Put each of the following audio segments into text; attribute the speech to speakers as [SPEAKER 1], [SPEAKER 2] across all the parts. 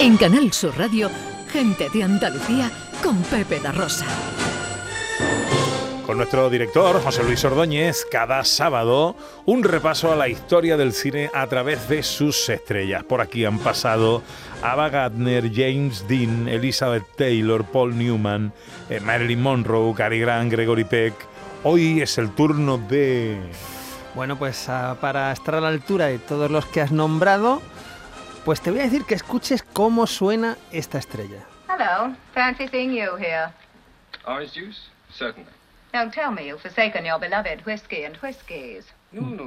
[SPEAKER 1] En Canal Sur Radio, gente de Andalucía con Pepe da Rosa.
[SPEAKER 2] Con nuestro director, José Luis Ordóñez, cada sábado un repaso a la historia del cine a través de sus estrellas. Por aquí han pasado Ava Gardner, James Dean, Elizabeth Taylor, Paul Newman, eh, Marilyn Monroe, Cary Grant, Gregory Peck. Hoy es el turno de...
[SPEAKER 3] Bueno, pues ah, para estar a la altura de todos los que has nombrado, pues te voy a decir que escuches cómo suena esta estrella.
[SPEAKER 4] Hello. Fancy seeing you here.
[SPEAKER 5] Orange juice? Certainly.
[SPEAKER 4] Don't tell me you've forsaken your beloved whiskey and whiskies.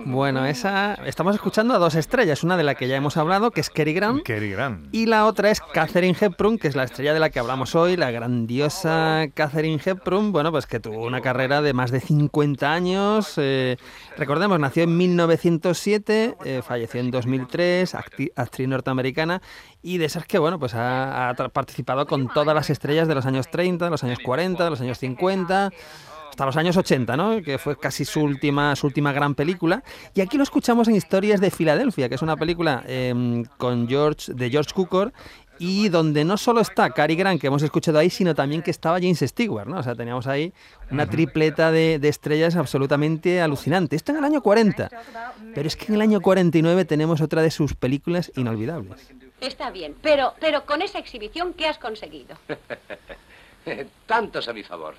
[SPEAKER 3] Bueno, esa estamos escuchando a dos estrellas, una de la que ya hemos hablado, que es Cary Grant,
[SPEAKER 2] Cary Grant.
[SPEAKER 3] y la otra es Catherine Hepburn, que es la estrella de la que hablamos hoy, la grandiosa Catherine Hepburn, bueno, pues que tuvo una carrera de más de 50 años. eh, recordemos, nació en 1907, eh, falleció en 2003, acti- actriz norteamericana, y de esas que, bueno, pues ha, ha tra- participado con todas las estrellas de los años 30, de los años 40, de los años 50 hasta los años 80, ¿no? que fue casi su última, su última gran película. Y aquí lo escuchamos en Historias de Filadelfia, que es una película eh, con George, de George Cukor y donde no solo está Cary Grant, que hemos escuchado ahí, sino también que estaba James Stewart, ¿no? O sea, teníamos ahí una tripleta de, de estrellas absolutamente alucinante. Esto en el año 40, pero es que en el año 49 tenemos otra de sus películas inolvidables.
[SPEAKER 6] Está bien, pero, pero con esa exhibición, ¿qué has conseguido?
[SPEAKER 7] Tantos a mi favor.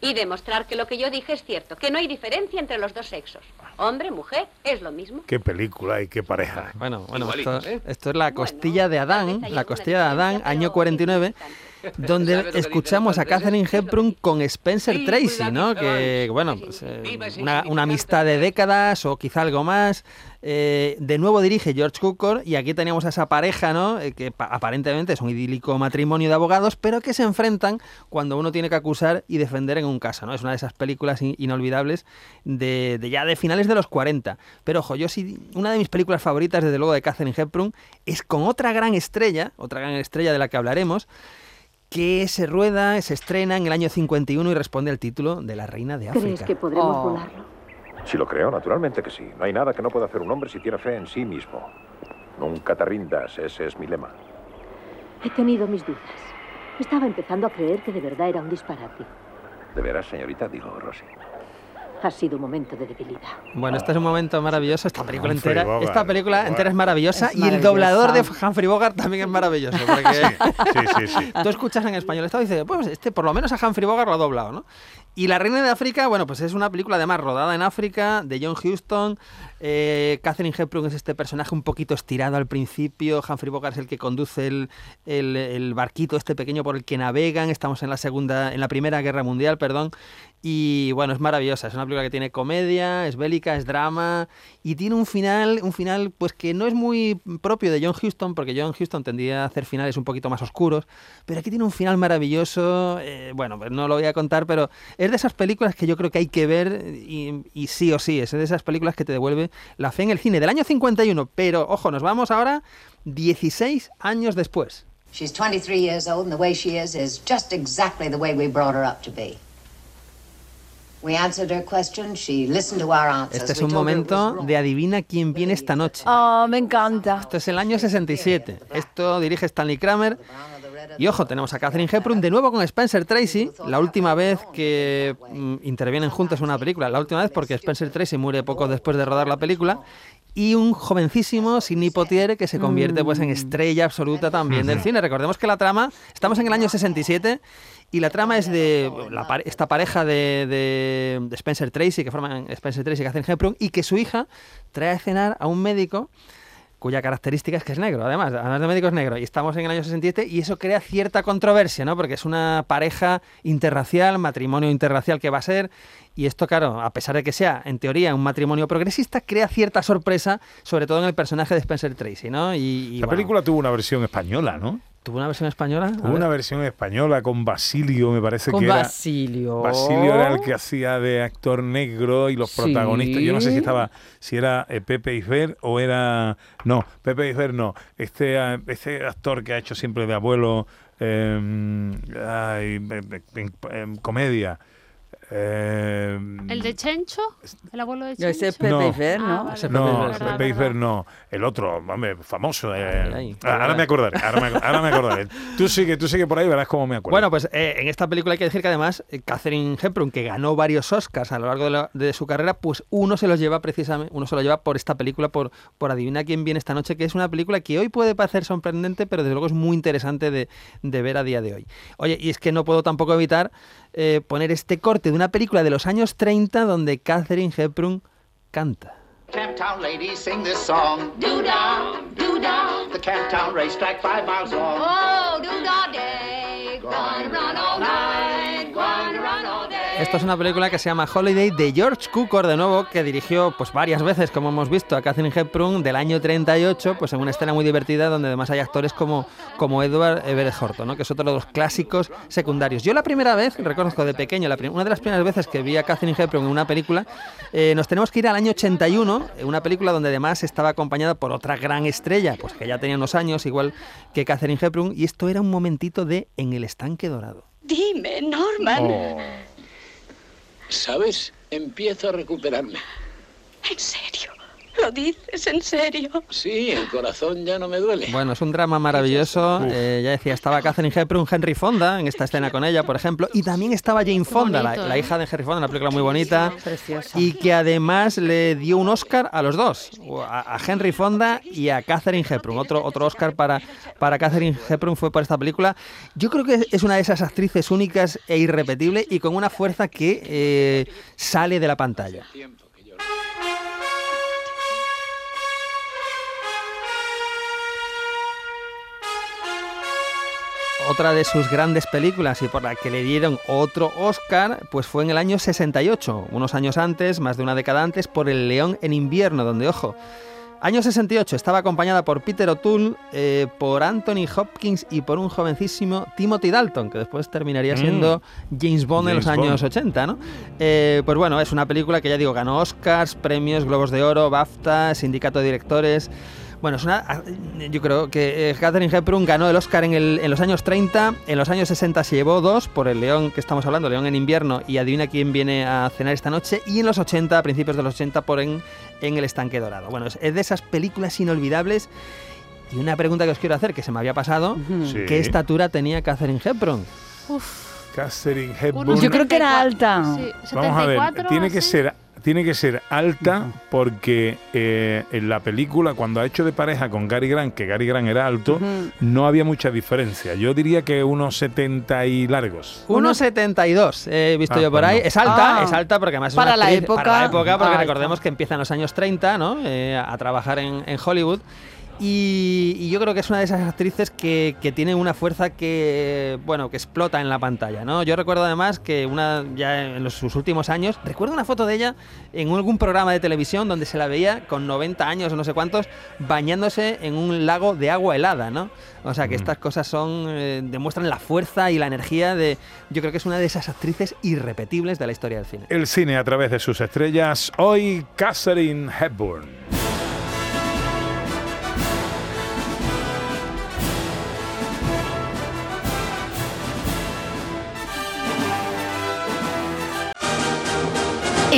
[SPEAKER 6] Y demostrar que lo que yo dije es cierto, que no hay diferencia entre los dos sexos. Hombre, mujer, es lo mismo.
[SPEAKER 2] Qué película y qué pareja.
[SPEAKER 3] Bueno, bueno, esto, esto es la
[SPEAKER 6] Bueno,
[SPEAKER 3] costilla de Adán, la costilla de Adán, año
[SPEAKER 6] pero
[SPEAKER 3] 49,
[SPEAKER 6] insignificante.
[SPEAKER 3] donde
[SPEAKER 7] ¿Sabes lo que
[SPEAKER 3] escuchamos a Catherine? Hepburn con Spencer Tracy, ¿no? Que, bueno, pues, eh, una, amistad de décadas o quizá algo más. Eh, de nuevo dirige George Cukor y aquí teníamos a esa pareja, ¿no? Eh, que pa- aparentemente es un idílico matrimonio de abogados, pero que se enfrentan cuando uno tiene que acusar y defender en un caso, ¿no? Es una de esas películas in- inolvidables de, de ya de finales de los 40. Pero ojo, yo sí, una de mis películas favoritas, desde luego, de Catherine Hepburn, es con otra gran estrella, otra gran estrella de la que hablaremos, que se rueda, se estrena en el año 51 y responde al título de la Reina de África.
[SPEAKER 6] ¿Crees que podremos
[SPEAKER 4] Oh.
[SPEAKER 6] volarlo?
[SPEAKER 8] Si lo creo, naturalmente que sí. No hay nada que no pueda hacer un hombre si tiene fe en sí mismo. Nunca te rindas, ese es mi lema.
[SPEAKER 9] He tenido mis dudas. Estaba empezando a creer que de verdad era un disparate.
[SPEAKER 8] De veras, señorita, digo, Rosy.
[SPEAKER 9] Ha sido un momento de debilidad.
[SPEAKER 3] Bueno, este es un momento maravilloso, esta película
[SPEAKER 2] Humphrey
[SPEAKER 3] entera,
[SPEAKER 2] Bogart.
[SPEAKER 3] esta película entera es maravillosa
[SPEAKER 10] Es
[SPEAKER 3] y el doblador de Humphrey Bogart también es maravilloso, porque
[SPEAKER 2] Sí, sí, sí.
[SPEAKER 3] tú escuchas en español esto y dices, pues este por lo menos a Humphrey Bogart lo ha doblado, ¿no? Y La Reina de África, bueno, pues es una película además rodada en África, de John Huston. Eh, Catherine Hepburn es este personaje un poquito estirado al principio. Humphrey Bogart es el que conduce el, el- barquito este pequeño por el que navegan. Estamos en la segunda, en la Primera Guerra Mundial, perdón. Y bueno, es maravillosa. Es una película que tiene comedia, es bélica, es drama y tiene un final, un final pues que no es muy propio de John Huston, porque John Huston tendía a hacer finales un poquito más oscuros, pero aquí tiene un final maravilloso. eh, bueno, pues no lo voy a contar, pero es de esas películas que yo creo que hay que ver y, y sí o sí, es de esas películas que te devuelve la fe en el cine del año 51. Pero ojo, nos vamos ahora 16 años después.
[SPEAKER 11] She's 23 years old, and the way she is is just exactly the way we brought her up to be. We answered her questions, she listened to our answers.
[SPEAKER 3] Este es un momento de adivina quién viene esta noche.
[SPEAKER 10] Oh, me encanta.
[SPEAKER 3] Esto es el año 67. Esto dirige Stanley Kramer. Y ojo, tenemos a Catherine Hepburn de nuevo con Spencer Tracy. La última vez que mm, intervienen juntos en una película. La última vez porque Spencer Tracy muere poco después de rodar la película. Y un jovencísimo Sidney Poitier que se convierte pues en estrella absoluta también del cine. Recordemos que la trama, estamos en el año 67 y la trama es de la esta pareja de, de- de Spencer Tracy, que forman Spencer Tracy y Catherine Hepburn, y que su hija trae a cenar a un médico cuya característica es que es negro, además, además de médico es negro. Y estamos en el año 67 y eso crea cierta controversia, ¿no? Porque es una pareja interracial, matrimonio interracial que va a ser. Y esto, claro, a pesar de que sea, en teoría, un matrimonio progresista, crea cierta sorpresa, sobre todo en el personaje de Spencer Tracy, ¿no? Y, y,
[SPEAKER 2] La
[SPEAKER 3] bueno,
[SPEAKER 2] película tuvo una versión española, ¿no?
[SPEAKER 3] ¿Tuvo una versión española?
[SPEAKER 2] Tuvo una versión española con Basilio, me parece
[SPEAKER 10] Con
[SPEAKER 2] que era.
[SPEAKER 10] Basilio.
[SPEAKER 2] Basilio era el que hacía de actor negro y los
[SPEAKER 10] Sí.
[SPEAKER 2] protagonistas. Yo no sé si estaba, si era eh, Pepe Isber o era. No, Pepe Isber no. Este, eh, este actor que ha hecho siempre de abuelo eh, ay, en- en- en comedia. Eh,
[SPEAKER 7] ¿El de Chencho? ¿El abuelo de Chencho?
[SPEAKER 10] Ese es Pepe y Fer, ¿no?
[SPEAKER 7] Ah, vale.
[SPEAKER 2] no,
[SPEAKER 3] Pepe
[SPEAKER 2] Pepe no. El otro, hombre, famoso. eh.
[SPEAKER 3] Ay, ay,
[SPEAKER 2] Ah, ahora me acordaré, ahora me, ahora me acordaré. Tú sigue, tú sigue por ahí, verás cómo me acuerdo.
[SPEAKER 3] Bueno, pues eh, en esta película hay que decir que además eh, Catherine Hepburn, que ganó varios Oscars a lo largo de, la- de su carrera, pues uno se los lleva precisamente, uno se lo lleva por esta película, por, por Adivina quién viene esta noche, que es una película que hoy puede parecer sorprendente, pero desde luego es muy interesante de, de ver a día de hoy. Oye, y es que no puedo tampoco evitar eh, poner este corte de una película de los años 30 donde Catherine Hepburn canta.
[SPEAKER 12] Camptown ladies sing this song. Doo-dah, doo-dah. The Camptown racetrack five miles long.
[SPEAKER 6] Oh, do-da day, gonna
[SPEAKER 3] Esta es una película que se llama Holiday de George Cukor, de nuevo, que dirigió pues varias veces, como hemos visto, a Catherine Hepburn del año 38, pues en una escena muy divertida donde además hay actores como, como Edward Everett Horton, ¿no? que es otro de los clásicos secundarios. Yo la primera vez, reconozco de pequeño, la una de las primeras veces que vi a Catherine Hepburn en una película, eh, nos tenemos que ir al año 81, en una película donde además estaba acompañada por otra gran estrella, pues que ya tenía unos años, igual que Catherine Hepburn, y esto era un momentito de En el estanque dorado.
[SPEAKER 13] Dime, Norman.
[SPEAKER 2] Oh.
[SPEAKER 13] ¿Sabes? Empiezo a recuperarme.
[SPEAKER 14] ¿En serio? ¿Lo dices en serio?
[SPEAKER 13] Sí, el corazón ya no me duele.
[SPEAKER 3] Bueno, es un drama maravilloso. Eh, ya decía, estaba Catherine Hepburn, Henry Fonda en esta escena con ella, por ejemplo, y también estaba Jane Fonda, la,
[SPEAKER 7] bonito,
[SPEAKER 3] la
[SPEAKER 7] ¿eh?
[SPEAKER 3] hija de Henry Fonda, una película muy bonita,
[SPEAKER 10] Preciosa.
[SPEAKER 3] y que además le dio un Oscar a los dos, a, a Henry Fonda y a Catherine Hepburn. Otro, otro Oscar para, para Catherine Hepburn fue por esta película. Yo creo que es una de esas actrices únicas e irrepetibles y con una fuerza que eh, sale de la pantalla. Otra de sus grandes películas y por la que le dieron otro Oscar, pues fue en el año 68, unos años antes, más de una década antes, por El León en invierno, donde, ojo, año 68 estaba acompañada por Peter O'Toole, eh, por Anthony Hopkins y por un jovencísimo Timothy Dalton, que después terminaría
[SPEAKER 2] Mm.
[SPEAKER 3] siendo James Bond en los años
[SPEAKER 2] Bond.
[SPEAKER 3] 80, ¿no? Eh, pues bueno, es una película que ya digo, ganó Oscars, premios, Globos de Oro, BAFTA, Sindicato de Directores. Bueno, es una, yo creo que eh, Catherine Hepburn ganó el Oscar en, el- en los años 30, en los años 60 se llevó dos por el León que estamos hablando, León en invierno y Adivina quién viene a cenar esta noche, y en los 80, a principios de los 80, por en, en El Estanque Dorado. Bueno, es, es de esas películas inolvidables. Y una pregunta que os quiero hacer, que se me había pasado,
[SPEAKER 2] Sí.
[SPEAKER 3] ¿qué estatura tenía Catherine Hepburn?
[SPEAKER 2] Catherine Hepburn.
[SPEAKER 10] Yo creo que era alta.
[SPEAKER 7] Sí,
[SPEAKER 2] Vamos a ver,
[SPEAKER 7] 74,
[SPEAKER 2] tiene que ser tiene que ser alta porque eh, en la película cuando ha hecho de pareja con Gary Grant, que Gary Grant era alto, no había mucha diferencia. Yo diría que unos 70 y largos.
[SPEAKER 3] 1,72 he visto
[SPEAKER 2] Ah,
[SPEAKER 3] yo por
[SPEAKER 2] bueno.
[SPEAKER 3] ahí. Es alta,
[SPEAKER 10] Ah,
[SPEAKER 3] es alta porque además es
[SPEAKER 10] para
[SPEAKER 3] una
[SPEAKER 10] la época,
[SPEAKER 3] para la época, porque
[SPEAKER 10] alta.
[SPEAKER 3] recordemos que empieza en los años 30, ¿no? Eh, a trabajar en, en Hollywood. Y, y yo creo que es una de esas actrices que, que tiene una fuerza que, bueno, que explota en la pantalla, ¿no? Yo recuerdo además que una, ya en los- sus últimos años, recuerdo una foto de ella en algún programa de televisión donde se la veía con 90 años o no sé cuántos, bañándose en un lago de agua helada, ¿no? O sea que estas cosas son, eh, demuestran la fuerza y la energía de, yo creo que es una de esas actrices irrepetibles de la historia del cine.
[SPEAKER 2] El cine a través de sus estrellas. Hoy Catherine Hepburn.